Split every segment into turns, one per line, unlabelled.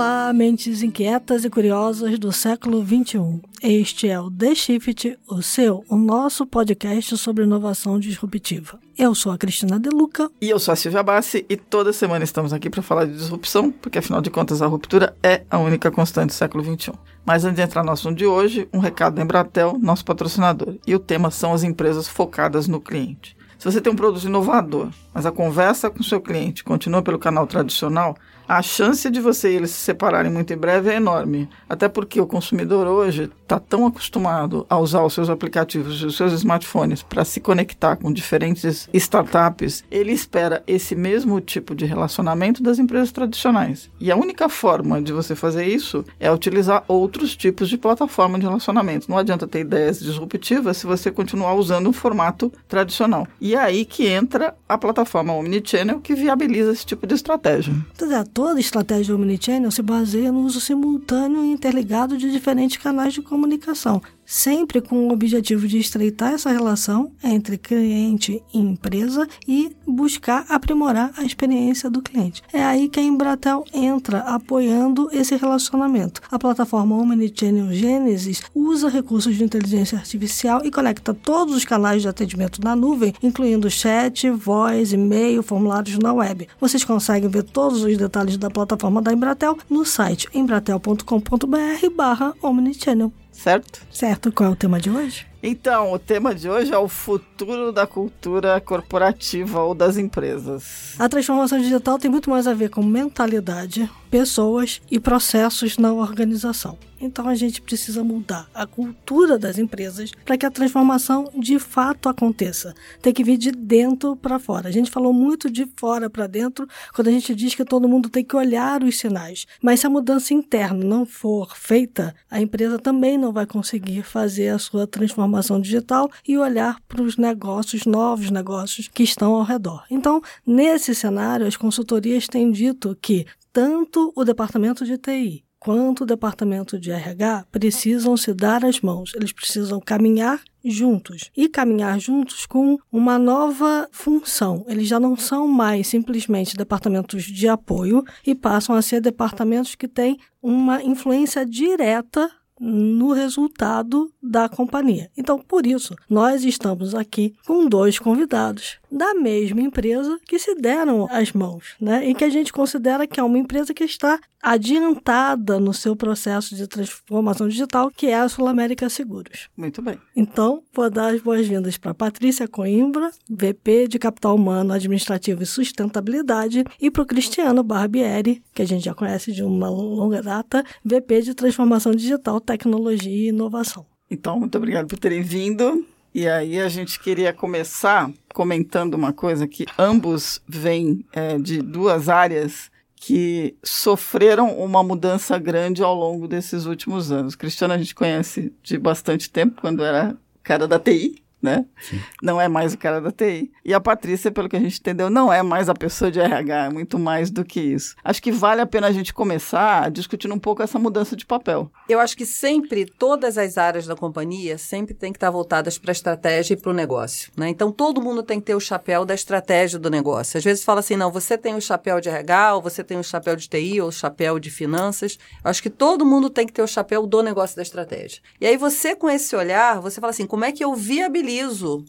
Olá, mentes inquietas e curiosas do século XXI. Este é o The Shift, o seu, o nosso podcast sobre inovação disruptiva. Eu sou a Cristina Deluca.
E eu sou a Silvia Bassi, e toda semana estamos aqui para falar de disrupção, porque afinal de contas a ruptura é a única constante do século XXI. Mas antes de entrar no assunto de hoje, um recado da Embratel, nosso patrocinador. E o tema são as empresas focadas no cliente. Se você tem um produto inovador, mas a conversa com seu cliente continua pelo canal tradicional, a chance de você e eles se separarem muito em breve é enorme. Até porque o consumidor hoje está tão acostumado a usar os seus aplicativos, os seus smartphones para se conectar com diferentes startups, ele espera esse mesmo tipo de relacionamento das empresas tradicionais. E a única forma de você fazer isso é utilizar outros tipos de plataforma de relacionamento. Não adianta ter ideias disruptivas se você continuar usando um formato tradicional. E é aí que entra a plataforma Omnichannel que viabiliza esse tipo de estratégia.
Exato toda estratégia omnichannel se baseia no uso simultâneo e interligado de diferentes canais de comunicação, sempre com o objetivo de estreitar essa relação entre cliente e empresa e buscar aprimorar a experiência do cliente. É aí que a Embratel entra apoiando esse relacionamento. A plataforma Omnichannel Genesis usa recursos de inteligência artificial e conecta todos os canais de atendimento na nuvem, incluindo chat, voz, e-mail, formulários na web. Vocês conseguem ver todos os detalhes da plataforma da Embratel no site embratel.com.br/omnichannel
certo?
Certo. Qual é o tema de hoje?
Então, o tema de hoje é o futuro da cultura corporativa ou das empresas.
A transformação digital tem muito mais a ver com mentalidade, pessoas e processos na organização. Então a gente precisa mudar a cultura das empresas para que a transformação de fato aconteça. Tem que vir de dentro para fora. A gente falou muito de fora para dentro quando a gente diz que todo mundo tem que olhar os sinais. Mas se a mudança interna não for feita, a empresa também não vai conseguir fazer a sua transformação digital e olhar para os negócios, novos negócios que estão ao redor. Então, nesse cenário, as consultorias têm dito que tanto o departamento de TI quanto o departamento de RH precisam se dar as mãos, eles precisam caminhar juntos e caminhar juntos com uma nova função. Eles já não são mais simplesmente departamentos de apoio e passam a ser departamentos que têm uma influência direta no resultado da companhia. Então, por isso, nós estamos aqui com dois convidados da mesma empresa que se deram as mãos, né? E que a gente considera que é uma empresa que está adiantada no seu processo de transformação digital, que é a Sul América Seguros.
Muito bem.
Então, vou dar as boas-vindas para Patrícia Coimbra, VP de Capital Humano, Administrativo e Sustentabilidade, e para o Cristiano Barbieri, que a gente já conhece de uma longa data, VP de Transformação Digital, Tecnologia e Inovação.
Então, muito obrigado por terem vindo. E aí a gente queria começar comentando uma coisa que ambos vêm é, de duas áreas que sofreram uma mudança grande ao longo desses últimos anos. Cristiano a gente conhece de bastante tempo, quando era cara da TI, né? Sim. Não é mais o cara da TI. E a Patrícia, pelo que a gente entendeu, não é mais a pessoa de RH, é muito mais do que isso. Acho que vale a pena a gente começar discutindo um pouco essa mudança de papel.
Eu acho que sempre, todas as áreas da companhia sempre tem que estar voltadas para a estratégia e para o negócio, né? Então, todo mundo tem que ter o chapéu da estratégia do negócio. Às vezes fala assim, não, você tem o chapéu de RH, ou você tem o chapéu de TI, ou o chapéu de finanças. Eu acho que todo mundo tem que ter o chapéu do negócio da estratégia. E aí, você com esse olhar, você fala assim, como é que eu viabilizo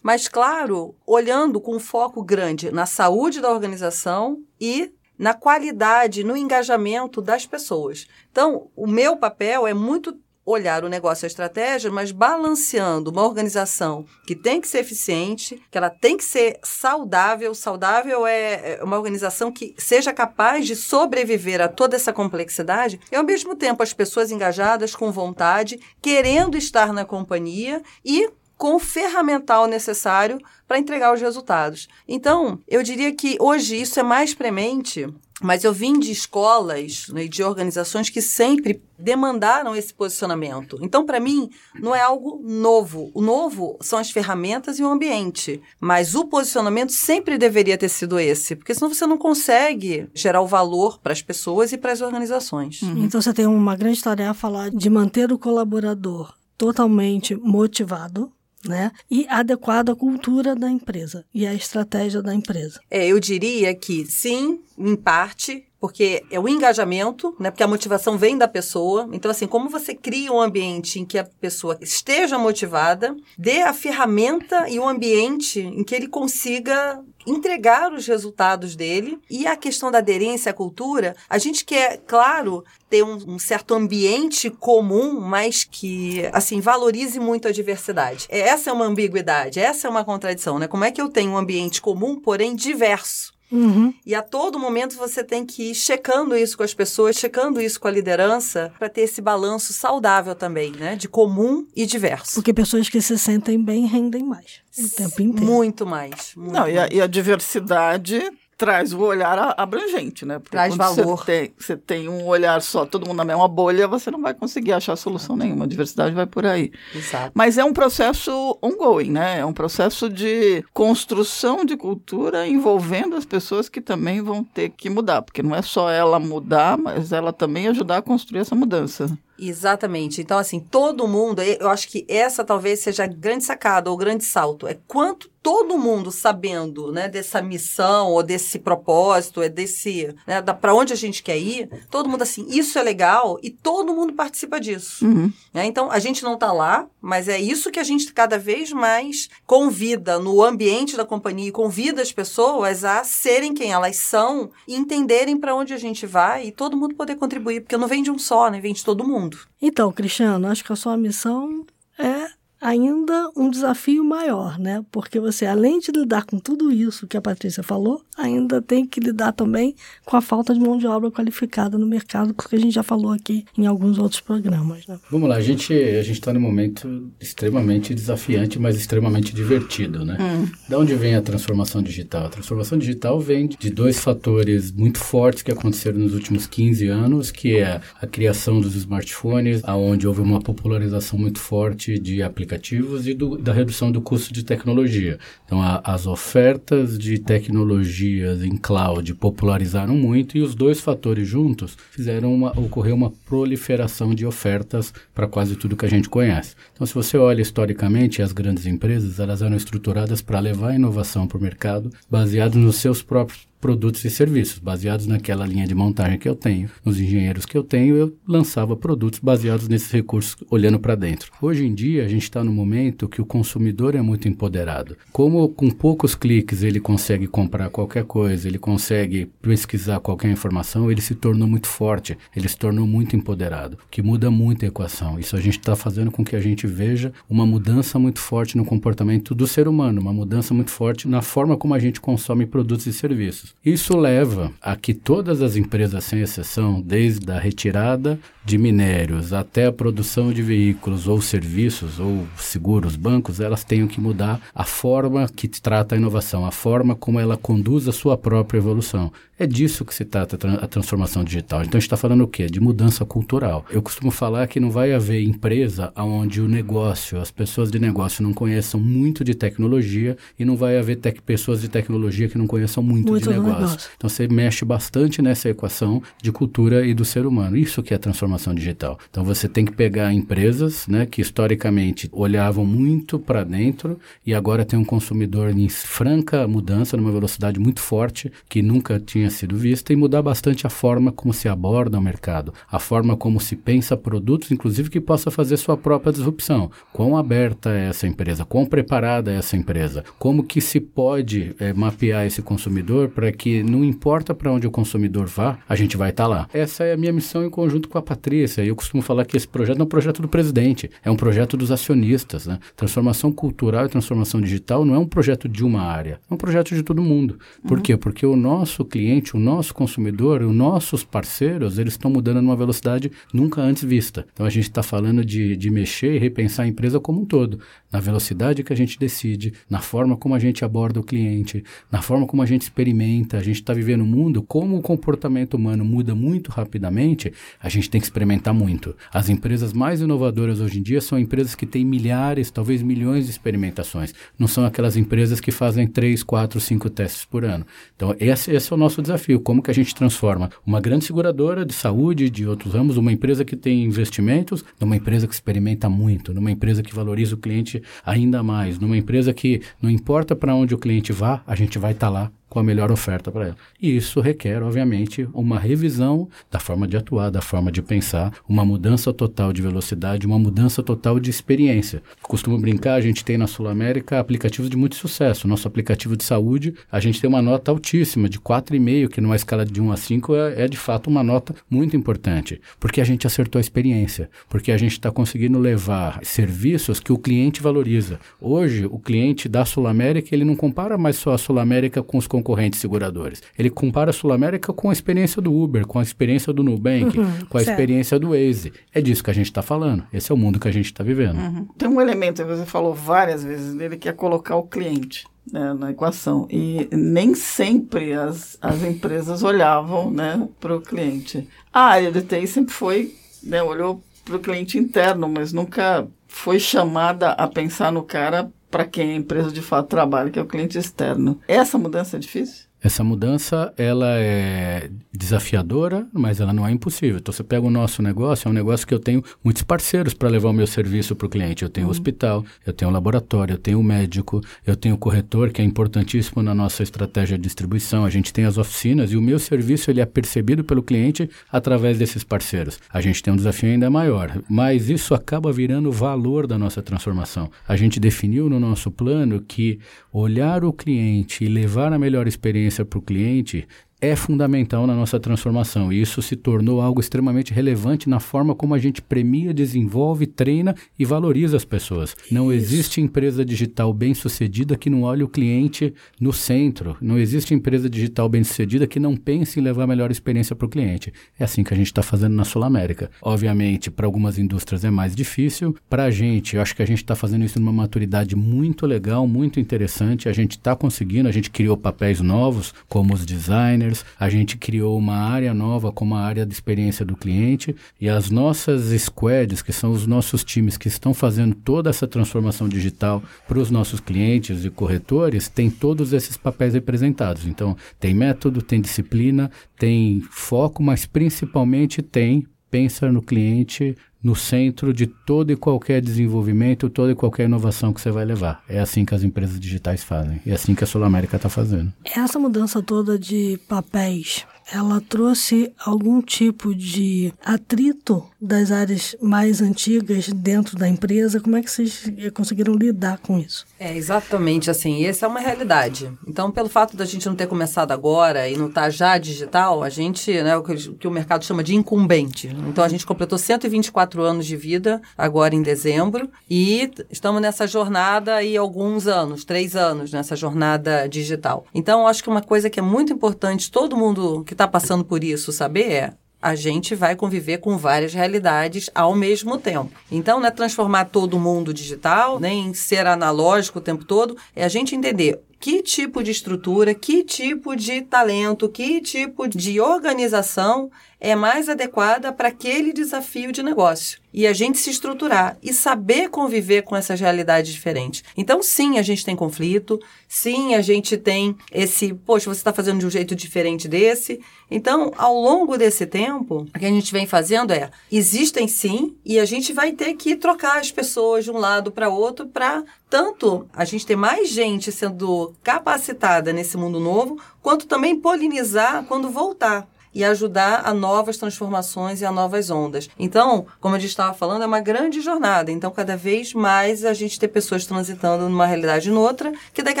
mas claro, olhando com foco grande na saúde da organização e na qualidade, no engajamento das pessoas. Então, o meu papel é muito olhar o negócio e a estratégia, mas balanceando uma organização que tem que ser eficiente, que ela tem que ser saudável. Saudável é, é uma organização que seja capaz de sobreviver a toda essa complexidade e, ao mesmo tempo, as pessoas engajadas, com vontade, querendo estar na companhia e com o ferramental necessário para entregar os resultados. Então, eu diria que hoje isso é mais premente, mas eu vim de escolas né, de organizações que sempre demandaram esse posicionamento. Então, para mim, não é algo novo. O novo são as ferramentas e o ambiente. Mas o posicionamento sempre deveria ter sido esse, porque senão você não consegue gerar o valor para as pessoas e para as organizações.
Uhum. Então, você tem uma grande tarefa falar de manter o colaborador totalmente motivado, né? E adequado à cultura da empresa e à estratégia da empresa.
É, eu diria que sim, em parte, porque é o engajamento, né? Porque a motivação vem da pessoa. Então, assim, como você cria um ambiente em que a pessoa esteja motivada, dê a ferramenta e o ambiente em que ele consiga entregar os resultados dele. E a questão da aderência à cultura, a gente quer, claro, ter um, um, certo ambiente comum, mas que, assim, valorize muito a diversidade. Essa é uma ambiguidade, essa é uma contradição, né? Como é que eu tenho um ambiente comum, porém diverso?
Uhum.
E a todo momento você tem que ir checando isso com as pessoas, checando isso com a liderança, para ter esse balanço saudável também, né? De comum e diverso.
Porque pessoas que se sentem bem rendem mais o tempo inteiro.
Muito mais. Muito
Não,
mais.
E, a, e a diversidade traz o olhar abrangente, né? Porque
traz valor.
Você tem, você tem um olhar só, todo mundo na mesma bolha, você não vai conseguir achar solução nenhuma. A diversidade vai por aí.
Exato.
Mas é um processo ongoing, né? É um processo de construção de cultura envolvendo as pessoas que também vão ter que mudar, porque não é só ela mudar, mas ela também ajudar a construir essa mudança.
Exatamente. Então, assim, todo mundo, eu acho que essa talvez seja a grande sacada ou o grande salto. É quanto todo mundo sabendo, né, dessa missão ou desse propósito, é desse, né, para onde a gente quer ir, todo mundo assim, isso é legal e todo mundo participa disso.
Uhum.
Né? Então, a gente não está lá, mas é isso que a gente cada vez mais convida no ambiente da companhia, convida as pessoas a serem quem elas são e entenderem para onde a gente vai e todo mundo poder contribuir, porque não vem de um só, né? Vem de todo mundo.
Então, Cristiano, acho que a sua missão é ainda um desafio maior, né? Porque você, além de lidar com tudo isso que a Patrícia falou, ainda tem que lidar também com a falta de mão de obra qualificada no mercado, porque a gente já falou aqui em alguns outros programas, né?
Vamos lá, a gente a gente está num momento extremamente desafiante, mas extremamente divertido, né?
Hum.
Da onde vem a transformação digital? A transformação digital vem de dois fatores muito fortes que aconteceram nos últimos 15 anos, que é a criação dos smartphones, aonde houve uma popularização muito forte de aplicativos aplicativos e do, da redução do custo de tecnologia. Então, a, as ofertas de tecnologias em cloud popularizaram muito e os dois fatores juntos fizeram uma, ocorrer uma proliferação de ofertas para quase tudo que a gente conhece. Então, se você olha historicamente, as grandes empresas elas eram estruturadas para levar inovação para o mercado baseado nos seus próprios produtos e serviços, baseados naquela linha de montagem que eu tenho, nos engenheiros que eu tenho, eu lançava produtos baseados nesses recursos, olhando para dentro. Hoje em dia, a gente está no momento que o consumidor é muito empoderado. Como com poucos cliques ele consegue comprar qualquer coisa, ele consegue pesquisar qualquer informação, ele se tornou muito forte, ele se tornou muito empoderado, que muda muito a equação. Isso a gente está fazendo com que a gente veja uma mudança muito forte no comportamento do ser humano, uma mudança muito forte na forma como a gente consome produtos e serviços. Isso leva a que todas as empresas, sem exceção, desde a retirada de minérios até a produção de veículos ou serviços ou seguros, bancos, elas tenham que mudar a forma que trata a inovação, a forma como ela conduz a sua própria evolução. É disso que se trata a transformação digital. Então a gente está falando o quê? De mudança cultural. Eu costumo falar que não vai haver empresa onde o negócio, as pessoas de negócio não conheçam muito de tecnologia e não vai haver pessoas de tecnologia que não conheçam muito, muito de negócio. negócio. Então você mexe bastante nessa equação de cultura e do ser humano. Isso que é transformação digital. Então você tem que pegar empresas né, que historicamente olhavam muito para dentro e agora tem um consumidor em franca mudança, numa velocidade muito forte, que nunca tinha tinha sido vista e mudar bastante a forma como se aborda o mercado, a forma como se pensa produtos, inclusive que possa fazer sua própria disrupção. Quão aberta é essa empresa? Quão preparada é essa empresa? Como que se pode é, mapear esse consumidor para que não importa para onde o consumidor vá, a gente vai estar tá lá. Essa é a minha missão em conjunto com a Patrícia. E eu costumo falar que esse projeto não é um projeto do presidente, é um projeto dos acionistas. Né? Transformação cultural e transformação digital não é um projeto de uma área, é um projeto de todo mundo. Por uhum. quê? Porque o nosso cliente cliente, o nosso consumidor, os nossos parceiros, eles estão mudando numa velocidade nunca antes vista. Então a gente está falando de, de mexer e repensar a empresa como um todo, na velocidade que a gente decide, na forma como a gente aborda o cliente, na forma como a gente experimenta. A gente está vivendo um mundo, como o comportamento humano muda muito rapidamente, a gente tem que experimentar muito. As empresas mais inovadoras hoje em dia são empresas que têm milhares, talvez milhões de experimentações. Não são aquelas empresas que fazem três, quatro, cinco testes por ano. Então esse, esse é o nosso desafio, como que a gente transforma uma grande seguradora de saúde, de outros ramos, uma empresa que tem investimentos, numa empresa que experimenta muito, numa empresa que valoriza o cliente ainda mais, numa empresa que não importa para onde o cliente vá, a gente vai estar tá lá com a melhor oferta para ela. E isso requer, obviamente, uma revisão da forma de atuar, da forma de pensar, uma mudança total de velocidade, uma mudança total de experiência. Costumo brincar, a gente tem na Sul América aplicativos de muito sucesso. Nosso aplicativo de saúde, a gente tem uma nota altíssima, de 4,5, que numa escala de 1 a 5 é, é de fato uma nota muito importante, porque a gente acertou a experiência, porque a gente está conseguindo levar serviços que o cliente valoriza. Hoje, o cliente da Sul América, ele não compara mais só a Sul América com os concorrentes seguradores. Ele compara a Sul América com a experiência do Uber, com a experiência do Nubank, uhum, com a certo. experiência do Waze. É disso que a gente está falando. Esse é o mundo que a gente está vivendo. Uhum.
Tem um elemento que você falou várias vezes dele que é colocar o cliente. Né, na equação. E nem sempre as, as empresas olhavam né, para o cliente. A área de TI sempre foi, né, olhou para o cliente interno, mas nunca foi chamada a pensar no cara para quem a empresa de fato trabalha, que é o cliente externo. Essa mudança é difícil?
Essa mudança, ela é desafiadora, mas ela não é impossível. Então, você pega o nosso negócio, é um negócio que eu tenho muitos parceiros para levar o meu serviço para o cliente. Eu tenho uhum. hospital, eu tenho laboratório, eu tenho médico, eu tenho corretor, que é importantíssimo na nossa estratégia de distribuição. A gente tem as oficinas e o meu serviço ele é percebido pelo cliente através desses parceiros. A gente tem um desafio ainda maior, mas isso acaba virando o valor da nossa transformação. A gente definiu no nosso plano que olhar o cliente e levar a melhor experiência para o cliente é fundamental na nossa transformação e isso se tornou algo extremamente relevante na forma como a gente premia, desenvolve, treina e valoriza as pessoas. Não isso. existe empresa digital bem-sucedida que não olhe o cliente no centro. Não existe empresa digital bem-sucedida que não pense em levar a melhor experiência para o cliente. É assim que a gente está fazendo na Sul América. Obviamente, para algumas indústrias é mais difícil. Para a gente, eu acho que a gente está fazendo isso numa maturidade muito legal, muito interessante. A gente está conseguindo, a gente criou papéis novos, como os designers designers, a gente criou uma área nova como a área de experiência do cliente e as nossas squads, que são os nossos times que estão fazendo toda essa transformação digital para os nossos clientes e corretores, têm todos esses papéis representados. Então, tem método, tem disciplina, tem foco, mas principalmente tem pensa no cliente no centro de todo e qualquer desenvolvimento, toda e qualquer inovação que você vai levar. É assim que as empresas digitais fazem. É assim que a Sul América está fazendo.
Essa mudança toda de papéis ela trouxe algum tipo de atrito das áreas mais antigas dentro da empresa? Como é que vocês conseguiram lidar com isso?
É, exatamente assim. Essa é uma realidade. Então, pelo fato da gente não ter começado agora e não estar tá já digital, a gente, né, o que o mercado chama de incumbente. Então, a gente completou 124 anos de vida agora em dezembro e estamos nessa jornada aí alguns anos, três anos nessa jornada digital. Então, acho que uma coisa que é muito importante todo mundo que está passando por isso saber é a gente vai conviver com várias realidades ao mesmo tempo. Então, não é transformar todo mundo digital, nem ser analógico o tempo todo, é a gente entender que tipo de estrutura, que tipo de talento, que tipo de organização é mais adequada para aquele desafio de negócio. E a gente se estruturar e saber conviver com essas realidades diferentes. Então, sim, a gente tem conflito, sim, a gente tem esse, poxa, você está fazendo de um jeito diferente desse. Então, ao longo desse tempo, o que a gente vem fazendo é, existem sim, e a gente vai ter que trocar as pessoas de um lado para outro para tanto a gente ter mais gente sendo capacitada nesse mundo novo, quanto também polinizar quando voltar e ajudar a novas transformações e a novas ondas. Então, como a gente estava falando, é uma grande jornada. Então, cada vez mais a gente tem pessoas transitando numa realidade e noutra, que daqui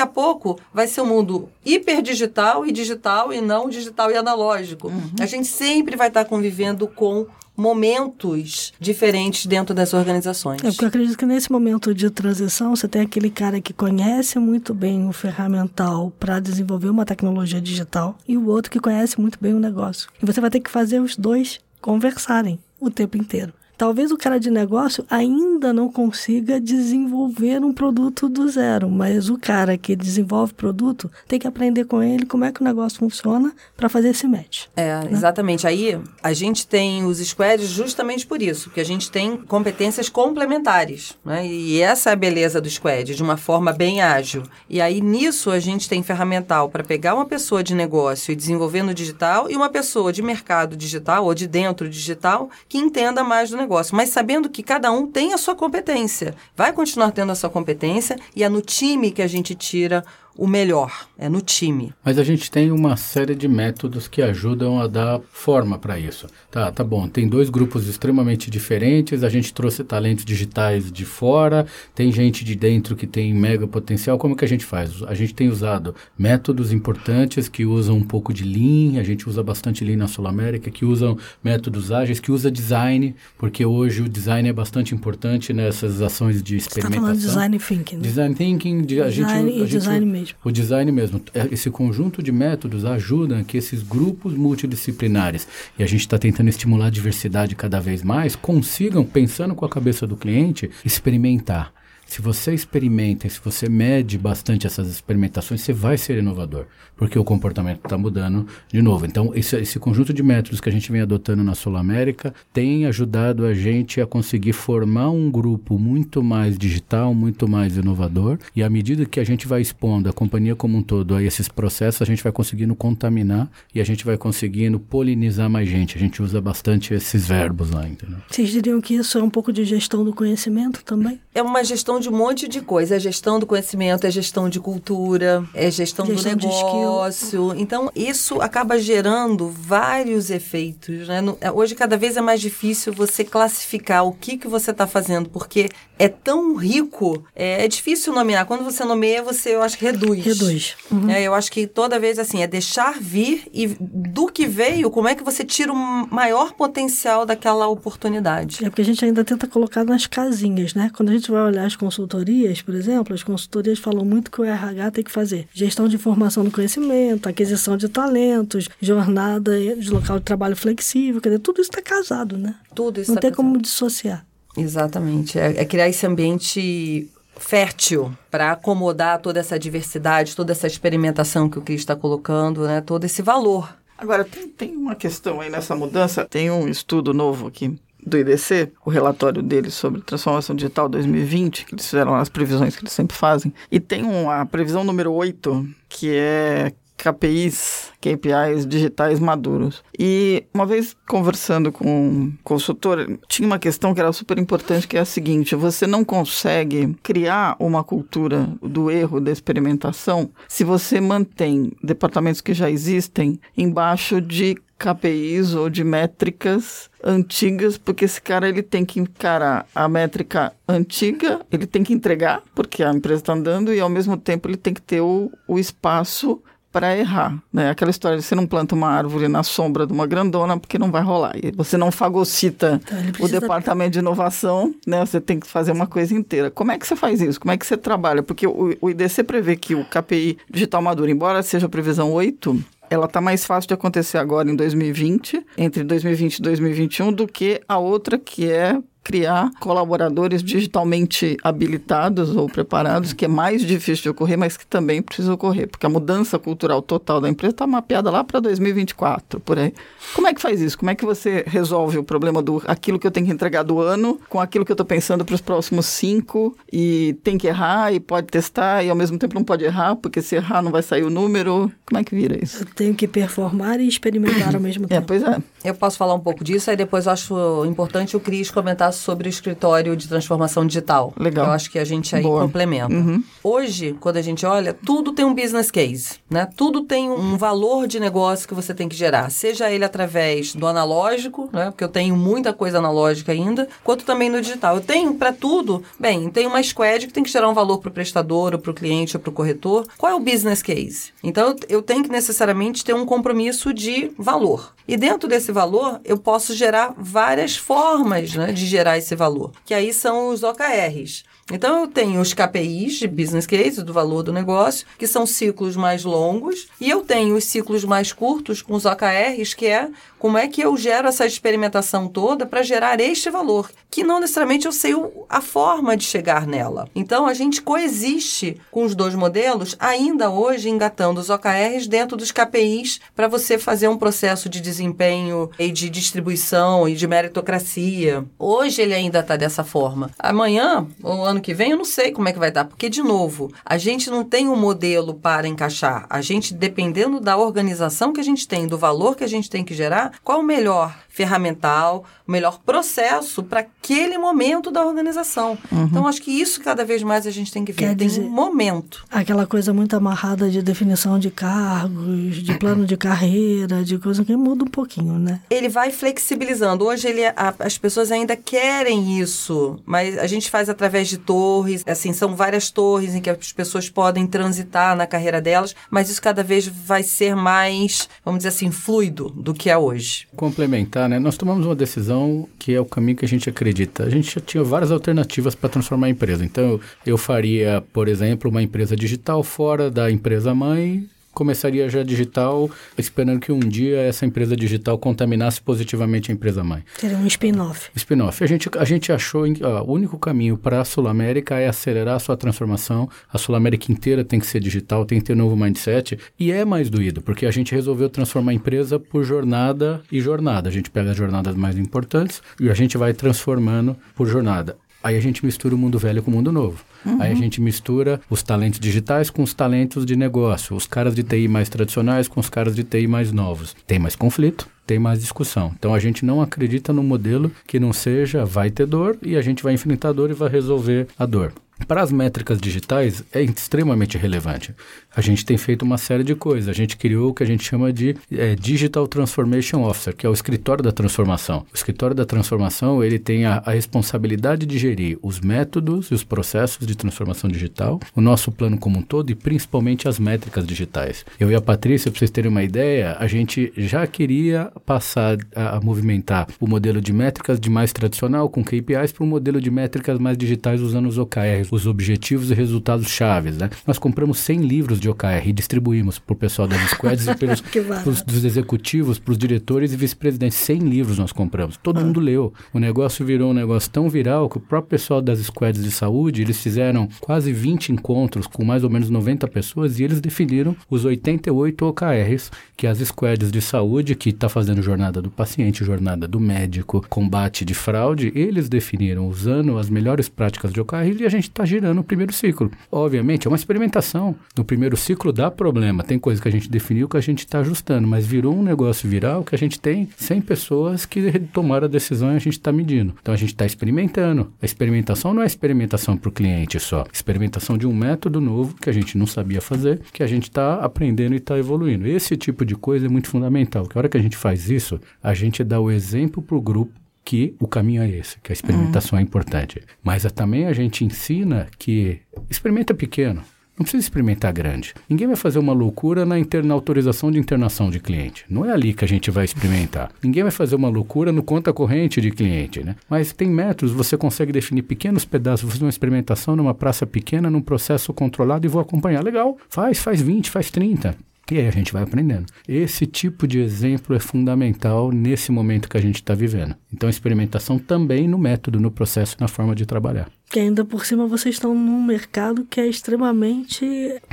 a pouco vai ser um mundo hiperdigital e digital e não digital e analógico. Uhum. A gente sempre vai estar convivendo com momentos diferentes dentro das organizações.
É porque eu acredito que nesse momento de transição você tem aquele cara que conhece muito bem o ferramental para desenvolver uma tecnologia digital e o outro que conhece muito bem o negócio. E você vai ter que fazer os dois conversarem o tempo inteiro. Talvez o cara de negócio ainda não consiga desenvolver um produto do zero, mas o cara que desenvolve produto tem que aprender com ele como é que o negócio funciona para fazer esse match.
É, né? exatamente. Aí a gente tem os squads justamente por isso, que a gente tem competências complementares, né? E essa é a beleza do squad, de uma forma bem ágil. E aí nisso a gente tem ferramental para pegar uma pessoa de negócio e desenvolver no digital e uma pessoa de mercado digital ou de dentro digital que entenda mais do negócio negócio, mas sabendo que cada um tem a sua competência. Vai continuar tendo a sua competência e é no time que a gente tira o melhor, é no time.
Mas a gente tem uma série de métodos que ajudam a dar forma para isso. Tá, tá bom. Tem dois grupos extremamente diferentes. A gente trouxe talentos digitais de fora, tem gente de dentro que tem mega potencial. Como que a gente faz? A gente tem usado métodos importantes que usam um pouco de Lean, a gente usa bastante Lean na Sul América, que usam métodos ágeis, que usa design, porque hoje o design é bastante importante nessas ações de experimentação. Você
está falando design thinking. Né?
Design thinking, de, a gente,
design,
a
gente, design mesmo.
O design mesmo. É, esse conjunto de métodos ajuda que esses grupos multidisciplinares, e a gente está tentando estimular a diversidade cada vez mais, consigam, pensando com a cabeça do cliente, experimentar. Se você experimenta, se você mede bastante essas experimentações, você vai ser inovador, porque o comportamento está mudando de novo. Então, esse, esse, conjunto de métodos que a gente vem adotando na Sul América tem ajudado a gente a conseguir formar um grupo muito mais digital, muito mais inovador. E à medida que a gente vai expondo a companhia como um todo a esses processos, a gente vai conseguindo contaminar e a gente vai conseguindo polinizar mais gente. A gente usa bastante esses verbos lá, entendeu?
Vocês diriam que isso é um pouco de gestão do conhecimento também?
É uma gestão gestão de um monte de coisa. É gestão do conhecimento, é gestão de cultura, é gestão, gestão do negócio. Então, isso acaba gerando vários efeitos. Né? É, hoje, cada vez é mais difícil você classificar o que, que você está fazendo, porque é tão rico, é, é, difícil nomear. Quando você nomeia, você, eu acho que reduz.
Reduz.
Uhum. É, eu acho que toda vez, assim, é deixar vir e do que veio, como é que você tira o maior potencial daquela oportunidade.
É porque a gente ainda tenta colocar nas casinhas, né? Quando a gente vai olhar as consultorias, por exemplo, as consultorias falam muito que o RH tem que fazer gestão de informação do conhecimento, aquisição de talentos, jornada de local de trabalho flexível, quer dizer, tudo isso está casado, né?
Tudo isso
Não
tá
tem
casado.
como dissociar.
Exatamente. É, é criar esse ambiente fértil para acomodar toda essa diversidade, toda essa experimentação que o Cris está colocando, né? todo esse valor.
Agora, tem, tem uma questão aí nessa mudança. Tem um estudo novo aqui do IDC, o relatório deles sobre transformação digital 2020, que eles fizeram as previsões que eles sempre fazem. E tem uma a previsão número 8, que é KPIs, KPIs digitais maduros. E uma vez conversando com um consultor, tinha uma questão que era super importante, que é a seguinte: você não consegue criar uma cultura do erro, da experimentação, se você mantém departamentos que já existem embaixo de KPIs ou de métricas antigas, porque esse cara ele tem que encarar a métrica antiga, ele tem que entregar, porque a empresa está andando, e ao mesmo tempo ele tem que ter o, o espaço para errar, né? Aquela história de você não planta uma árvore na sombra de uma grandona porque não vai rolar. E você não fagocita então, o departamento de inovação, né? Você tem que fazer uma coisa inteira. Como é que você faz isso? Como é que você trabalha? Porque o, o IDC prevê que o KPI digital maduro, embora seja a previsão 8, ela está mais fácil de acontecer agora em 2020, entre 2020 e 2021, do que a outra que é criar colaboradores digitalmente habilitados ou preparados, que é mais difícil de ocorrer, mas que também precisa ocorrer, porque a mudança cultural total da empresa está mapeada lá para 2024, por aí. Como é que faz isso? Como é que você resolve o problema do aquilo que eu tenho que entregar do ano com aquilo que eu estou pensando para os próximos cinco e tem que errar e pode testar e ao mesmo tempo não pode errar, porque se errar não vai sair o número. Como é que vira isso?
Eu tenho que performar e experimentar ao mesmo tempo.
É, pois é.
Eu posso falar um pouco disso, aí depois eu acho importante o Cris comentar sobre o escritório de transformação digital.
Legal.
Eu acho que a gente aí
Boa.
complementa.
Uhum.
Hoje, quando a gente olha, tudo tem um business case, né? Tudo tem um valor de negócio que você tem que gerar, seja ele através do analógico, né? Porque eu tenho muita coisa analógica ainda, quanto também no digital. Eu tenho para tudo. Bem, tem uma squad que tem que gerar um valor para o prestador, ou para o cliente, ou para o corretor. Qual é o business case? Então, eu tenho que necessariamente ter um compromisso de valor. E dentro desse valor, eu posso gerar várias formas né, de gerar esse valor, que aí são os OKRs. Então, eu tenho os KPIs de business case, do valor do negócio, que são ciclos mais longos, e eu tenho os ciclos mais curtos com os OKRs, que é como é que eu gero essa experimentação toda para gerar este valor, que não necessariamente eu sei a forma de chegar nela. Então, a gente coexiste com os dois modelos, ainda hoje engatando os OKRs dentro dos KPIs para você fazer um processo de desempenho e de distribuição e de meritocracia. Hoje ele ainda está dessa forma. Amanhã, ou ano que vem, eu não sei como é que vai estar, porque, de novo, a gente não tem um modelo para encaixar. A gente, dependendo da organização que a gente tem, do valor que a gente tem que gerar, qual o melhor ferramental, o melhor processo para aquele momento da organização. Então, acho que isso cada vez mais a gente tem que ver.
Quer
tem
dizer-
um momento.
Aquela coisa muito amarrada de definição de cargos, de plano de carreira, de coisa que muda um pouquinho, né?
ele vai flexibilizando. Hoje ele, a- as pessoas ainda querem isso, mas a gente faz através de torres, assim, são várias torres em que as pessoas podem transitar na carreira delas, mas isso cada vez vai ser mais, vamos dizer assim, fluido do que é hoje.
Complementar, né? Nós tomamos uma decisão que é o caminho que a gente acredita. A gente já tinha várias alternativas para transformar a empresa. Então, eu faria, por exemplo, uma empresa digital fora da empresa mãe. Começaria já digital, esperando que um dia essa empresa digital contaminasse positivamente a empresa mãe.
Seria um spin-off.
Spin-off. A gente, a gente achou que o único caminho para a Sul América é acelerar a sua transformação. A Sul América inteira tem que ser digital, tem que ter novo mindset. E é mais doído, porque a gente resolveu transformar a empresa por jornada e jornada. A gente pega as jornadas mais importantes e a gente vai transformando por jornada. Aí a gente mistura o mundo velho com o mundo novo. Aí a gente mistura os talentos digitais com os talentos de negócio, os caras de TI mais tradicionais com os caras de TI mais novos. Tem mais conflito, tem mais discussão. Então a gente não acredita no modelo que não seja vai ter dor e a gente vai enfrentar a dor e vai resolver a dor. Para as métricas digitais é extremamente relevante. A gente tem feito uma série de coisas. A gente criou o que a gente chama de eh, Digital Transformation Officer, que é o escritório da transformação. O escritório da transformação ele tem a, a responsabilidade de gerir os métodos e os processos de transformação digital, o nosso plano como um todo e principalmente as métricas digitais. Eu e a Patrícia, para vocês terem uma ideia, a gente já queria passar a, a movimentar o modelo de métricas de mais tradicional com KPIs para um modelo de métricas mais digitais usando os OKRs, os objetivos e resultados chaves. Né? Nós compramos 100 livros de OKR e distribuímos para o pessoal das squads e pelos, pros- dos executivos, para os diretores e vice-presidentes. 100 livros nós compramos. Todo mundo leu. O negócio virou um negócio tão viral que o próprio pessoal das squads de saúde, eles fizeram quase 20 encontros com mais ou menos 90 pessoas e eles definiram os 88 OKRs que as squads de saúde, que está fazendo jornada do paciente, jornada do médico, combate de fraude, eles definiram usando as melhores práticas de OKR e a gente está girando o primeiro ciclo. Obviamente, é uma experimentação. No primeiro ciclo dá problema. Tem coisa que a gente definiu que a gente está ajustando, mas virou um negócio viral que a gente tem 100 pessoas que tomaram a decisão e a gente está medindo. Então a gente está experimentando. A experimentação não é experimentação para o cliente só. Experimentação de um método novo que a gente não sabia fazer, que a gente está aprendendo e está evoluindo. Esse tipo de coisa é muito fundamental. Que a hora que a gente faz isso, a gente dá o exemplo para o grupo que o caminho é esse, que a experimentação é importante. Mas a- também a gente ensina que experimenta pequeno. Não precisa experimentar grande. Ninguém vai fazer uma loucura na, inter- na autorização de internação de cliente. Não é ali que a gente vai experimentar. Ninguém vai fazer uma loucura no conta corrente de cliente, né? Mas tem métodos, você consegue definir pequenos pedaços, fazer uma experimentação numa praça pequena, num processo controlado e vou acompanhar. Legal, faz, faz 20, faz 30. E aí a gente vai aprendendo. Esse tipo de exemplo é fundamental nesse momento que a gente está vivendo. Então, experimentação também no método, no processo, na forma de trabalhar.
Que ainda por cima vocês estão num mercado que é extremamente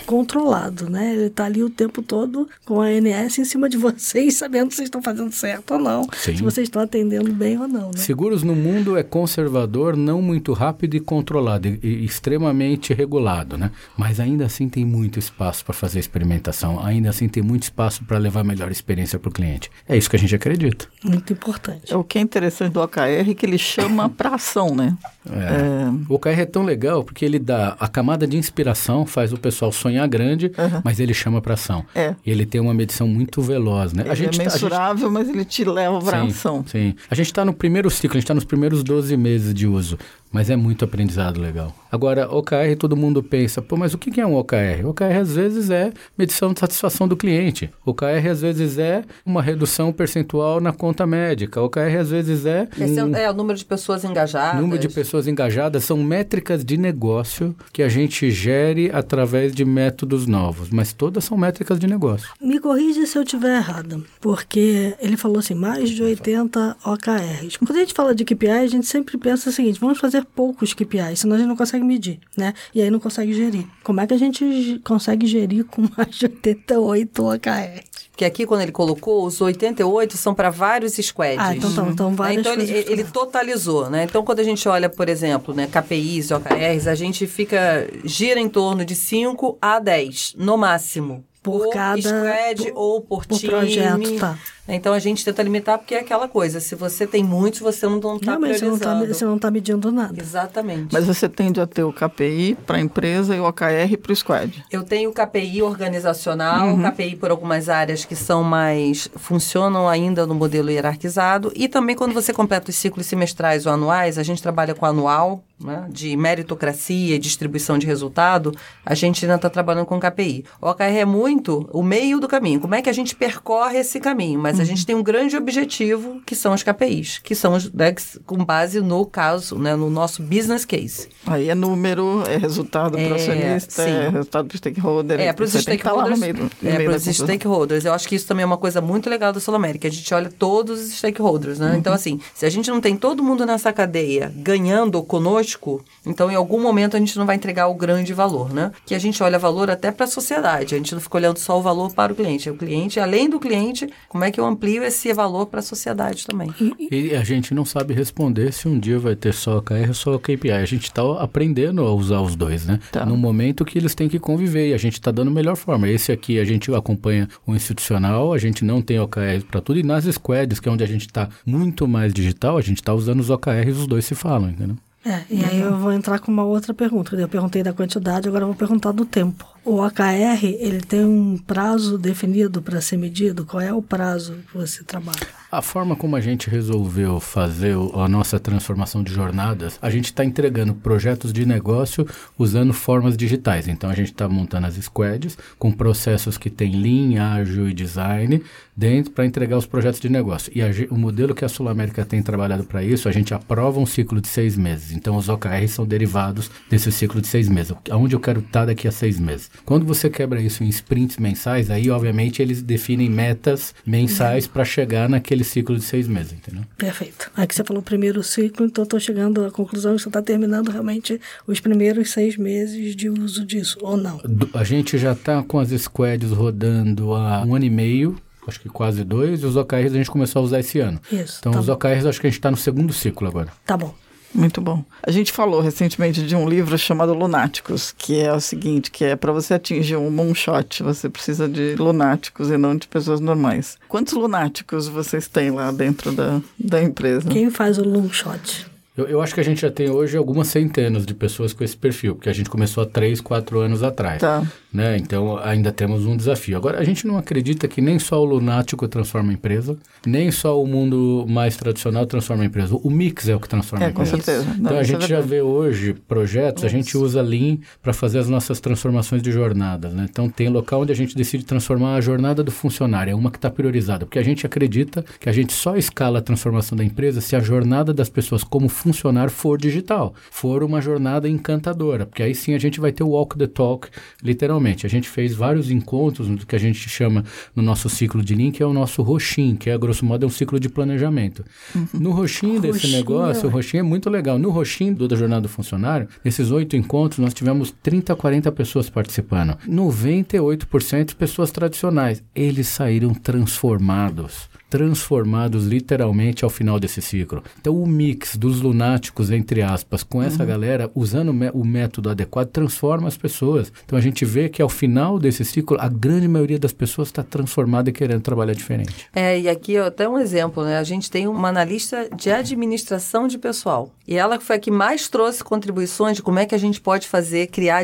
controlado, né? Ele tá ali o tempo todo com a ANS em cima de vocês, sabendo se vocês estão fazendo certo ou não,
Sim.
se vocês estão atendendo bem ou não, né?
Seguros no mundo é conservador, não muito rápido e controlado, e, e extremamente regulado, né? Mas ainda assim tem muito espaço para fazer experimentação, ainda assim tem muito espaço para levar a melhor experiência para o cliente. É isso que a gente acredita.
Muito importante.
É o que é interessante do OKR é que ele chama para ação, né? É,
O OKR é tão legal porque ele dá a camada de inspiração, faz o pessoal sonhar grande, mas ele chama para ação.
É.
E ele tem uma medição muito veloz, né?
ele é
tá-
mensurável, mas ele te leva para ação.
Sim. A gente está no primeiro ciclo, a gente está nos primeiros 12 meses de uso, mas é muito aprendizado legal. Agora, OKR, todo mundo pensa, pô, mas o que é um OKR? OKR às vezes é medição de satisfação do cliente. OKR às vezes é uma redução percentual na conta médica. OKR às vezes é
Esse é,
um
o- é o número de pessoas engajadas.
número de pessoas engajadas. São métricas de negócio que a gente gere através de métodos novos, mas todas são métricas de negócio.
Me corrija se eu estiver errada, porque ele falou assim, mais de 80 OKRs. Quando a gente fala de KPI, a gente sempre pensa o seguinte, vamos fazer poucos KPIs, senão a gente não consegue medir, né? E aí não consegue gerir. Como é que a gente ge- consegue gerir com mais de 88 OKRs?
Que aqui, quando ele colocou, os 88 são para vários squads.
Ah, então então
Né?
várias
Então, ele, ele totalizou, né? Então, quando a gente olha, por exemplo, né, KPIs e OKRs, a gente fica, gira em torno de 5 a 10, no máximo.
Por cada-
squad ou por,
por
time.
projeto, tá.
Então a gente tenta limitar porque é aquela coisa, se você tem muitos, você não está
você não
priorizando.
está você não tá medindo nada.
Exatamente.
Mas você tende a ter o KPI para a empresa e o OKR para o squad.
Eu tenho o KPI organizacional, o KPI por algumas áreas que são mais. funcionam ainda no modelo hierarquizado. E também quando você completa os ciclos semestrais ou anuais, a gente trabalha com anual, né, de meritocracia e distribuição de resultado, a gente ainda está trabalhando com KPI. O OKR é muito o meio do caminho. Como é que a gente percorre esse caminho? Mas a gente tem um grande objetivo, que são os KPIs, que são os, né, com base no caso, né, no nosso business case.
Aí é número, é resultado
É,
para o acionista,
sim.
é resultado para o stakeholder.
É, para os
no
stakeholders.
meio
é, para os stakeholders. Eu acho que isso também é uma coisa muito legal da Sul América. A gente olha todos os stakeholders, né?
Uhum.
Então, assim, se a gente não tem todo mundo nessa cadeia ganhando conosco, então em algum momento a gente não vai entregar o grande valor, né? Que a gente olha valor até para a sociedade. A gente não fica olhando só o valor para o cliente. É o cliente, além do cliente, como é que eu amplio esse valor para a sociedade também?
E a gente não sabe responder se um dia vai ter só OKR ou só KPI. A gente está aprendendo a usar os dois, né?
Tá.
No momento que eles têm que conviver e a gente está dando a melhor forma. Esse aqui a gente acompanha o institucional, a gente não tem OKRs para tudo. E nas squads, que é onde a gente está muito mais digital, a gente está usando os OKRs e os dois se falam, entendeu?
É, e aí eu vou entrar com uma outra pergunta. Eu perguntei da quantidade, agora eu vou perguntar do tempo. O OKR, ele tem um prazo definido para ser medido? Qual é o prazo que você trabalha?
A forma como a gente resolveu fazer a nossa transformação de jornadas, a gente está entregando projetos de negócio usando formas digitais. Então a gente está montando as squads com processos que tem Lean, Ágil e Design dentro para entregar os projetos de negócio. E a o modelo que a Sul América tem trabalhado para isso, a gente aprova um ciclo de seis meses. Então os OKRs são derivados desse ciclo de seis meses. Aonde eu quero estar daqui a seis meses. Quando você quebra isso em sprints mensais, aí obviamente eles definem metas mensais para chegar naquele ciclo de seis meses, entendeu?
Perfeito. Aqui você falou o primeiro ciclo, então estou chegando à conclusão que você está terminando realmente os primeiros seis meses de uso disso, ou não?
A gente já está com as squads rodando há um ano e meio, acho que quase dois, e os OKRs a gente começou a usar esse ano.
Isso,
Então
tá
os. OKRs acho que a gente está no segundo ciclo agora.
Tá bom.
Muito bom. A gente falou recentemente de um livro chamado Lunáticos, que é o seguinte, que é para você atingir um moonshot, você precisa de lunáticos e não de pessoas normais. Quantos lunáticos vocês têm lá dentro da, da empresa?
Quem faz o long shot?
Eu, eu acho que a gente já tem hoje algumas centenas de pessoas com esse perfil, porque a gente começou há três, quatro anos atrás.
Tá.
Né? Então ainda temos um desafio. Agora, a gente não acredita que nem só o lunático transforma a empresa, nem só o mundo mais tradicional transforma a empresa. O mix é o que transforma
É,
a
com
empresa.
certeza. Não,
Então a
é
gente já vê hoje projetos, a gente usa Lean para fazer as nossas transformações de jornadas. Né? Então tem local onde a gente decide transformar a jornada do funcionário, é uma que está priorizada, porque a gente acredita que a gente só escala a transformação da empresa se a jornada das pessoas como funcionário for digital, for uma jornada encantadora, porque aí sim a gente vai ter o walk the talk, literalmente. A gente fez vários encontros no que a gente chama no nosso ciclo de que é o nosso roxim, que é, grosso modo, é um ciclo de planejamento. No roxim desse
Roxinho,
negócio, o roxinho é muito legal. No roxinho do, da jornada do funcionário, nesses oito encontros, nós tivemos 30, 40 pessoas participando. 98% pessoas tradicionais. Eles saíram transformados. Transformados literalmente ao final desse ciclo. Então, o mix dos lunáticos, entre aspas, com essa galera, usando o mé- o método adequado, transforma as pessoas. Então, a gente vê que ao final desse ciclo, a grande maioria das pessoas está transformada e querendo trabalhar diferente.
É, e aqui até um exemplo, né? A gente tem uma analista de administração de pessoal. E ela foi a que mais trouxe contribuições de como é que a gente pode fazer, criar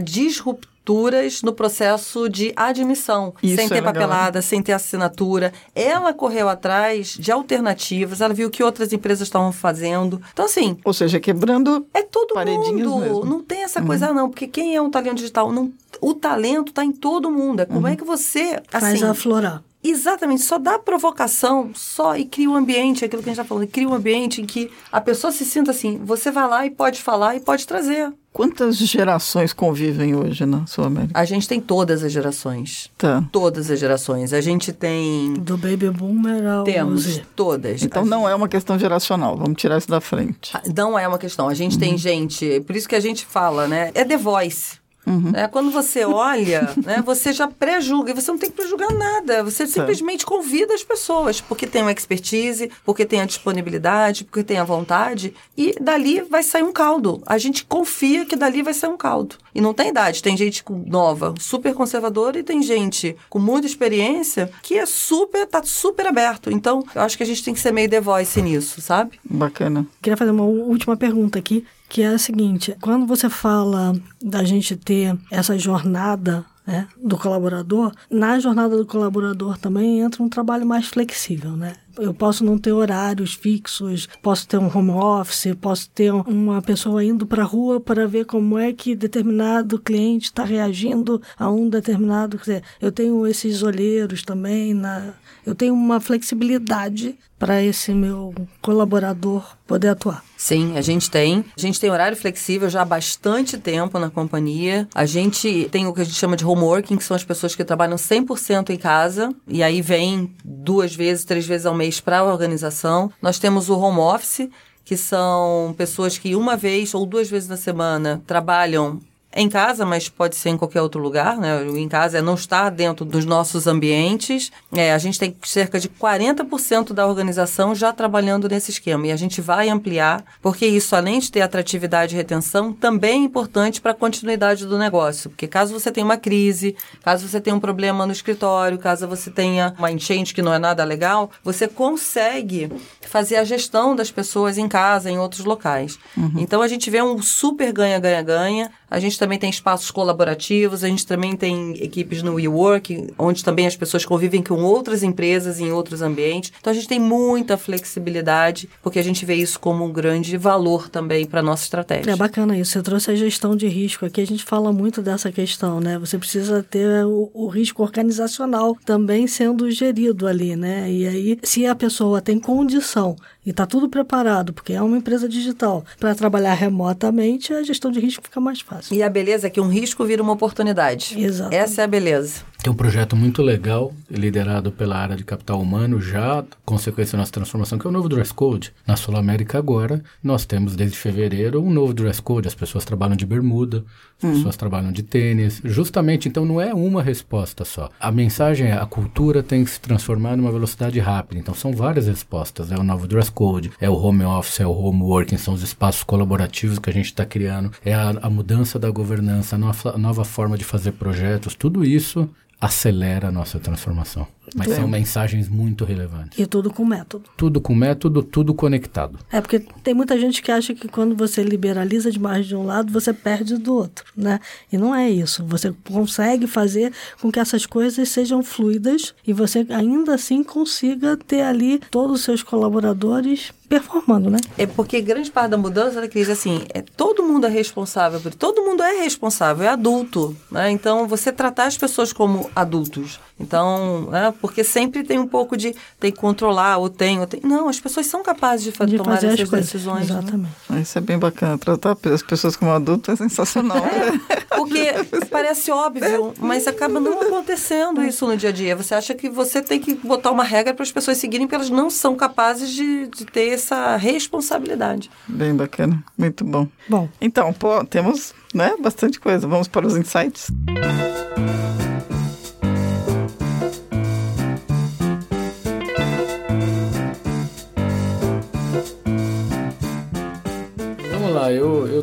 no processo de admissão.
Isso
sem
é
ter
legal.
papelada, sem ter assinatura. Ela correu atrás de alternativas, ela viu o que outras empresas estavam fazendo. Então, assim,
Ou seja, quebrando
é todo
Paredinhas
mundo.
mesmo.
Não tem essa coisa, não. Porque quem é um talento digital? Não, o talento está em todo mundo. É como é que você.
Faz
Assim,
aflorar.
Exatamente, só dá provocação, só e cria um ambiente, aquilo que a gente está falando, cria um ambiente em que a pessoa se sinta assim, você vai lá e pode falar e pode trazer.
Quantas gerações convivem hoje na Sul América?
A gente tem todas as gerações.
Tá.
Todas as gerações. A gente tem.
Do baby boomer ao
Temos
Z.
todas.
Então
A
não é uma questão geracional, vamos tirar isso da frente.
Ah, Não é uma questão. A gente tem gente, por isso que a gente fala, né? É The Voice. Uhum. É, quando você olha, né, você já pré-julga, e você não tem que pré-julgar nada. Você simplesmente convida as pessoas, porque tem uma expertise, porque tem a disponibilidade, porque tem a vontade, e dali vai sair um caldo. A gente confia que dali vai sair um caldo. E não tem idade. Tem gente nova, super conservadora, e tem gente com muita experiência que é super, tá super aberto. Então, eu acho que a gente tem que ser meio The Voice nisso, sabe?
Bacana.
Queria fazer uma última pergunta aqui, que é a seguinte: quando você fala da gente ter essa jornada né, do colaborador, na jornada do colaborador também entra um trabalho mais flexível, né? Eu posso não ter horários fixos, posso ter um home office, posso ter uma pessoa indo para a rua para ver como é que determinado cliente está reagindo a um determinado. Quer dizer, eu tenho esses olheiros também, na, eu tenho uma flexibilidade para esse meu colaborador poder atuar.
Sim, a gente tem. A gente tem horário flexível já há bastante tempo na companhia. A gente tem o que a gente chama de home working, que são as pessoas que trabalham 100% em casa e aí vêm duas vezes, três vezes ao mês para a organização. Nós temos o home office, que são pessoas que uma vez ou duas vezes na semana trabalham em casa, mas pode ser em qualquer outro lugar, né? Em casa é não estar dentro dos nossos ambientes. É, a gente tem cerca de 40% da organização já trabalhando nesse esquema e a gente vai ampliar, porque isso, além de ter atratividade e retenção, também é importante para a continuidade do negócio. Porque caso você tenha uma crise, caso você tenha um problema no escritório, caso você tenha uma enchente que não é nada legal, você consegue fazer a gestão das pessoas em casa, em outros locais. Uhum. Então a gente vê um super ganha-ganha-ganha. A gente também tem espaços colaborativos, a gente também tem equipes no WeWork, onde também as pessoas convivem com outras empresas em outros ambientes. Então a gente tem muita flexibilidade, porque a gente vê isso como um grande valor também para a nossa estratégia.
É bacana isso. Você trouxe a gestão de risco. Aqui a gente fala muito dessa questão, né? Você precisa ter o, o risco organizacional também sendo gerido ali, né? E aí, se a pessoa tem condição e está tudo preparado, porque é uma empresa digital, para trabalhar remotamente, a gestão de risco fica mais fácil.
E a beleza é que um risco vira uma oportunidade.
Exato.
Essa é a beleza.
Tem um projeto muito legal, liderado pela área de capital humano, já consequência da nossa transformação, que é o novo dress code. Na Sul América agora, nós temos desde fevereiro um novo dress code. As pessoas trabalham de bermuda, as uhum. pessoas trabalham de tênis. Justamente, então, não é uma resposta só. A mensagem é a cultura tem que se transformar numa velocidade rápida. Então, são várias respostas. É o novo dress code, é o home office, é o home working, são os espaços colaborativos que a gente está criando, é a, a, mudança da governança, a nova, a nova forma de fazer projetos. Tudo isso acelera a nossa transformação. Mas é. são mensagens muito relevantes.
E tudo com método.
Tudo com método, tudo conectado.
É, porque tem muita gente que acha que quando você liberaliza demais de um lado, você perde do outro, né? E não é isso. Você consegue fazer com que essas coisas sejam fluidas e você ainda assim consiga ter ali todos os seus colaboradores performando, né?
É porque grande parte da mudança da crise, assim, é, todo mundo é responsável por todo mundo é responsável, é adulto, né? Então, você tratar as pessoas como adultos. Então, né, porque sempre tem um pouco de tem que controlar, ou tem, ou tem. Não, as pessoas são capazes de, de tomar essas decisões.
Né? Exatamente. Né?
Isso é bem bacana. Tratar as pessoas como adultos é sensacional.
É, porque parece óbvio, mas acaba não acontecendo isso no dia a dia. Você acha que você tem que botar uma regra para as pessoas seguirem, porque elas não são capazes de, de ter essa responsabilidade.
Bem bacana. Muito bom.
Bom.
Então, pô, temos né, bastante coisa. Vamos para os insights.
eu,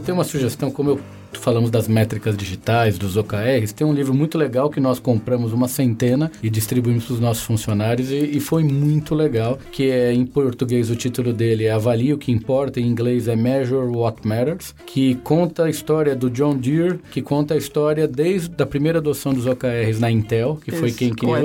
tenho uma sugestão, como eu falamos das métricas digitais, dos OKRs, tem um livro muito legal que nós compramos uma centena e distribuímos para os nossos funcionários e, e, foi muito legal, que é em português o título dele é Avalie o que importa, em inglês é Measure What Matters, que conta a história do John Deere, que conta a história desde a primeira adoção dos OKRs na Intel, que Isso, foi quem criou.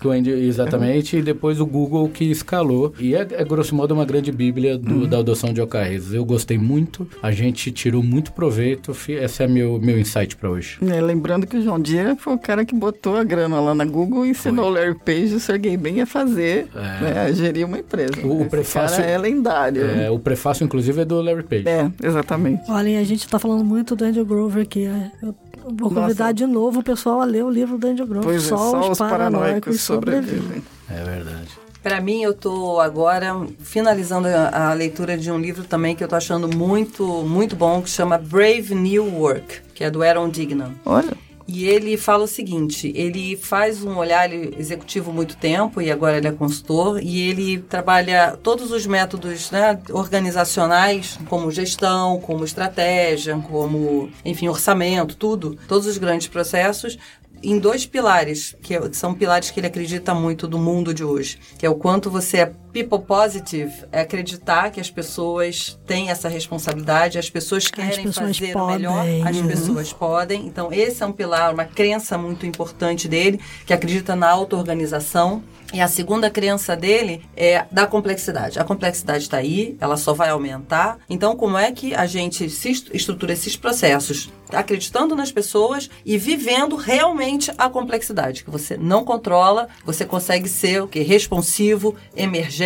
Com o
Andrew, exatamente, e depois o Google que escalou. E é, é grosso modo uma grande bíblia do, uhum. da adoção de OKRs. Eu gostei muito, a gente tirou muito proveito, essa é meu, meu insight para hoje.
É, lembrando que o João Dias foi o cara que botou a grana lá na Google e ensinou foi. o Larry Page e o Sergey Brin a fazer, é. né, a gerir uma empresa. O, o prefácio cara é lendário.
É, o prefácio, inclusive, é do Larry Page.
É, exatamente.
Olha, a gente está falando muito do Andrew Grover aqui. É, eu vou convidar Nossa. de novo o pessoal a ler o livro do Andrew Grover.
Pois
só,
é, só
os,
paranoicos, paranoicos sobrevivem.
É verdade.
Para mim, eu tô agora finalizando a, a, leitura de um livro também que eu tô achando muito, muito bom, que chama Brave New Work, que é do Aaron Dignan.
Olha.
E ele fala o seguinte: ele faz um olhar executivo muito tempo e agora ele é consultor e ele trabalha todos os métodos né, organizacionais, como gestão, como estratégia, como, enfim, orçamento, tudo, todos os grandes processos em dois pilares, que, é, são pilares que ele acredita muito do mundo de hoje, que é o quanto você é people positive, é acreditar que as pessoas têm essa responsabilidade, as pessoas querem
as pessoas
fazer
podem.
o melhor, as uhum. pessoas podem. Então, esse é um pilar, uma crença muito importante dele, que acredita na auto-organização. E a segunda crença dele é da complexidade. A complexidade está aí, ela só vai aumentar. Então, como é que a gente se estrutura esses processos acreditando nas pessoas e vivendo realmente a complexidade, que você não controla, você consegue ser o que responsivo, emergente,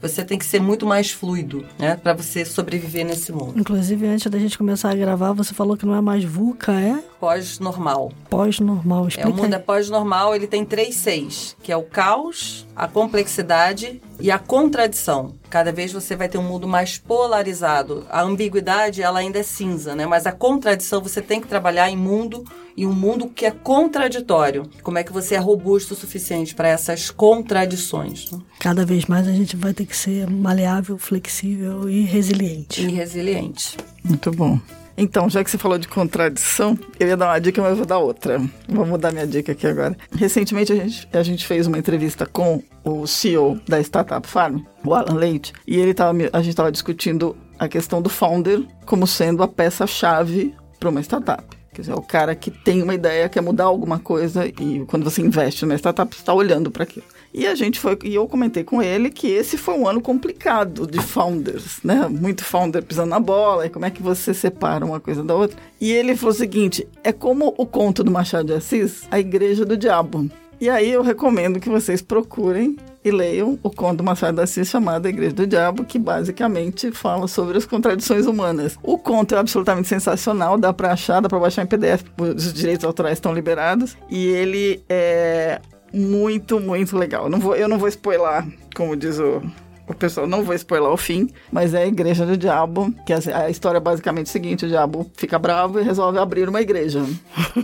você tem que ser muito mais fluido, né, para você sobreviver nesse mundo.
Inclusive, antes da gente começar a gravar, você falou que não é mais VUCA, é?
Pós-normal.
Pós-normal,
explica É, o mundo é pós-normal, ele tem três seis, que é o caos, a complexidade e a contradição. Cada vez você vai ter um mundo mais polarizado. A ambiguidade, ela ainda é cinza, né? Mas a contradição você tem que trabalhar em mundo e um mundo que é contraditório. Como é que você é robusto o suficiente para essas contradições? Né?
Cada vez mais a gente vai ter que ser maleável, flexível e resiliente.
E resiliente.
Muito bom. Então, já que você falou de contradição, eu ia dar uma dica, mas eu vou dar outra. Vou mudar minha dica aqui agora. Recentemente, a gente, a gente fez uma entrevista com o CEO da Startup Farm, o Alan Leite, e ele tava, a gente estava discutindo a questão do founder como sendo a peça-chave para uma startup. Quer dizer, é o cara que tem uma ideia, quer mudar alguma coisa e quando você investe numa startup, você está olhando para aquilo. E a gente foi, e eu comentei com ele que esse foi um ano complicado de founders, né? Muito founder pisando na bola, e como é que você separa uma coisa da outra? E ele falou o seguinte: é como o conto do Machado de Assis, a igreja do diabo. E aí eu recomendo que vocês procurem e leiam o conto do Machado de Assis chamado A Igreja do Diabo, que basicamente fala sobre as contradições humanas. O conto é absolutamente sensacional, dá para achar, dá para baixar em PDF, os direitos autorais estão liberados, e ele é muito, muito legal. Não vou, eu não vou spoiler, como diz o, o pessoal, não vou spoiler o fim, mas é a igreja do diabo, que a, a história é basicamente o seguinte, o diabo fica bravo e resolve abrir uma igreja.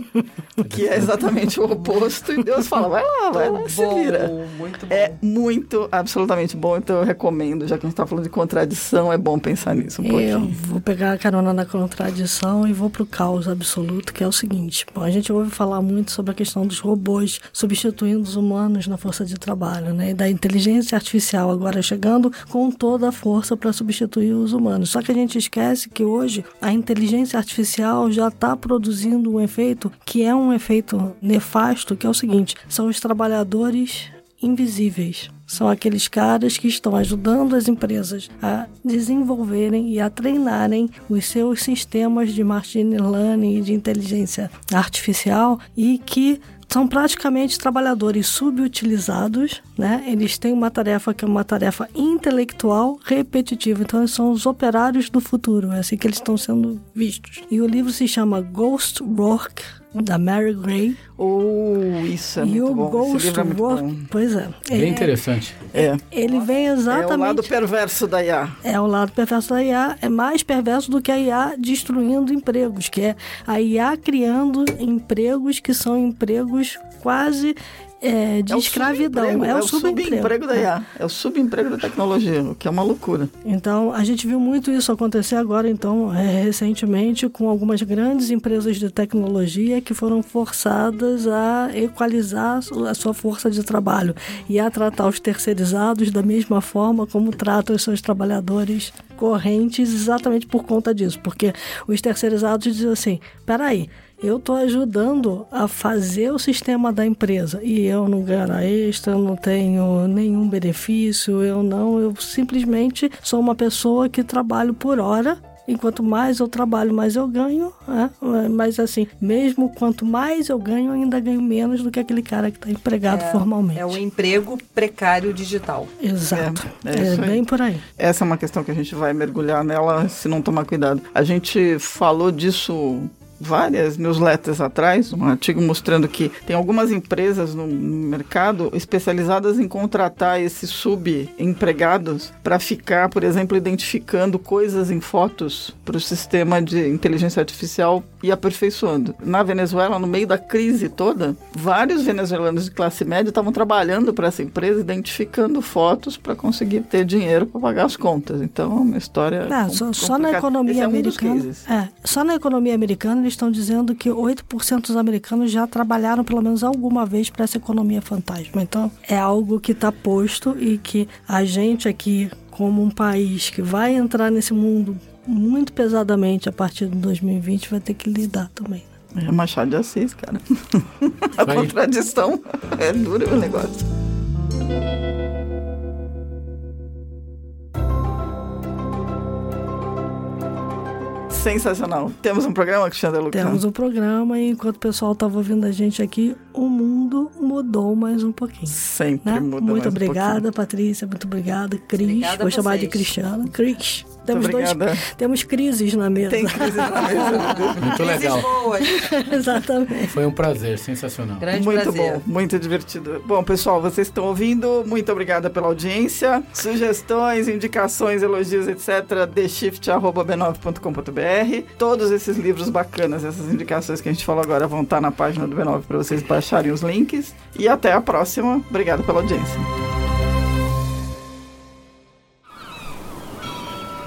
que é exatamente o oposto, e Deus fala, vai lá, vai lá, se vira.
Muito
bom. É muito, absolutamente bom, então eu recomendo, já que a gente está falando de contradição, é bom pensar nisso um pouquinho.
Eu vou pegar a carona na contradição e vou para o caos absoluto, que é o seguinte, bom, a gente ouve falar muito sobre a questão dos robôs substituindo os humanos na força de trabalho, né, e da inteligência artificial agora chegando chegando com toda a força para substituir os humanos. Só que a gente esquece que hoje a inteligência artificial já está produzindo um efeito que é um efeito nefasto, que é o seguinte: são os trabalhadores invisíveis. São aqueles caras que estão ajudando as empresas a desenvolverem e a treinarem os seus sistemas de machine learning e de inteligência artificial e que são praticamente trabalhadores subutilizados, né? Eles têm uma tarefa que é uma tarefa intelectual repetitiva, então eles são os operários do futuro, é assim que eles estão sendo vistos. E o livro se chama Ghost Work da Mary Gray.
Oh, isso é
e
muito
o
bom.
Ghost
é
Work, pois é.
Bem
é,
interessante.
É.
Ele vem exatamente.
É o lado perverso da IA.
É o lado perverso da IA. É mais perverso do que a IA destruindo empregos, que é a IA criando empregos que são empregos quase é, de é escravidão.
É, o é subemprego. subemprego da IA. É. é o subemprego da tecnologia, o que é uma loucura.
Então, a gente viu muito isso acontecer agora, então, é, recentemente, com algumas grandes empresas de tecnologia que foram forçadas a equalizar a sua força de trabalho e a tratar os terceirizados da mesma forma como tratam os seus trabalhadores correntes, exatamente por conta disso. Porque os terceirizados dizem assim: peraí eu estou ajudando a fazer o sistema da empresa e eu não ganho extra, eu não tenho nenhum benefício, eu não, eu simplesmente sou uma pessoa que trabalho por hora Enquanto mais eu trabalho, mais eu ganho. Né? Mas assim, mesmo quanto mais eu ganho, eu ainda ganho menos do que aquele cara que está empregado
é,
formalmente.
É o emprego precário digital.
Exato. É, é, é bem por aí.
Essa é uma questão que a gente vai mergulhar nela se não tomar cuidado. A gente falou disso várias newsletters atrás, um artigo mostrando que tem algumas empresas no mercado especializadas em contratar esses subempregados para ficar, por exemplo, identificando coisas em fotos para o sistema de inteligência artificial e aperfeiçoando. Na Venezuela, no meio da crise toda, vários venezuelanos de classe média estavam trabalhando para essa empresa, identificando fotos para conseguir ter dinheiro para pagar as contas. Então, é uma história.
Não, só, só, na economia é americana. Um é, só na economia americana eles estão dizendo que 8% dos americanos já trabalharam pelo menos alguma vez para essa economia fantasma. Então, é algo que está posto e que a gente aqui, como um país que vai entrar nesse mundo muito pesadamente a partir de 2020, vai ter que lidar também.
É Machado de Assis, cara. a contradição é duro o negócio. Sensacional. Temos um programa, Cristiano Lucas?
Temos um programa e enquanto o pessoal estava ouvindo a gente aqui, o mundo mudou mais um pouquinho.
Sempre
né?
muda
Muito
mais
obrigada,
um
Patrícia. Muito obrigada, Cris.
Obrigada
Vou chamar de
vocês.
Cristiano. Cris. Temos,
obrigada.
dois, temos crises na mesa.
Tem crise na mesa.
Muito legal.
boas.
Exatamente.
Foi um prazer, sensacional.
Grande
muito
prazer.
bom, muito divertido. Bom, pessoal, vocês estão ouvindo, muito obrigada pela audiência. Sugestões, indicações, elogios, etc. theshift.b9.com.br. Todos esses livros bacanas, essas indicações que a gente falou agora vão estar na página do B9 para vocês baixarem os links. E até a próxima. Obrigado pela audiência.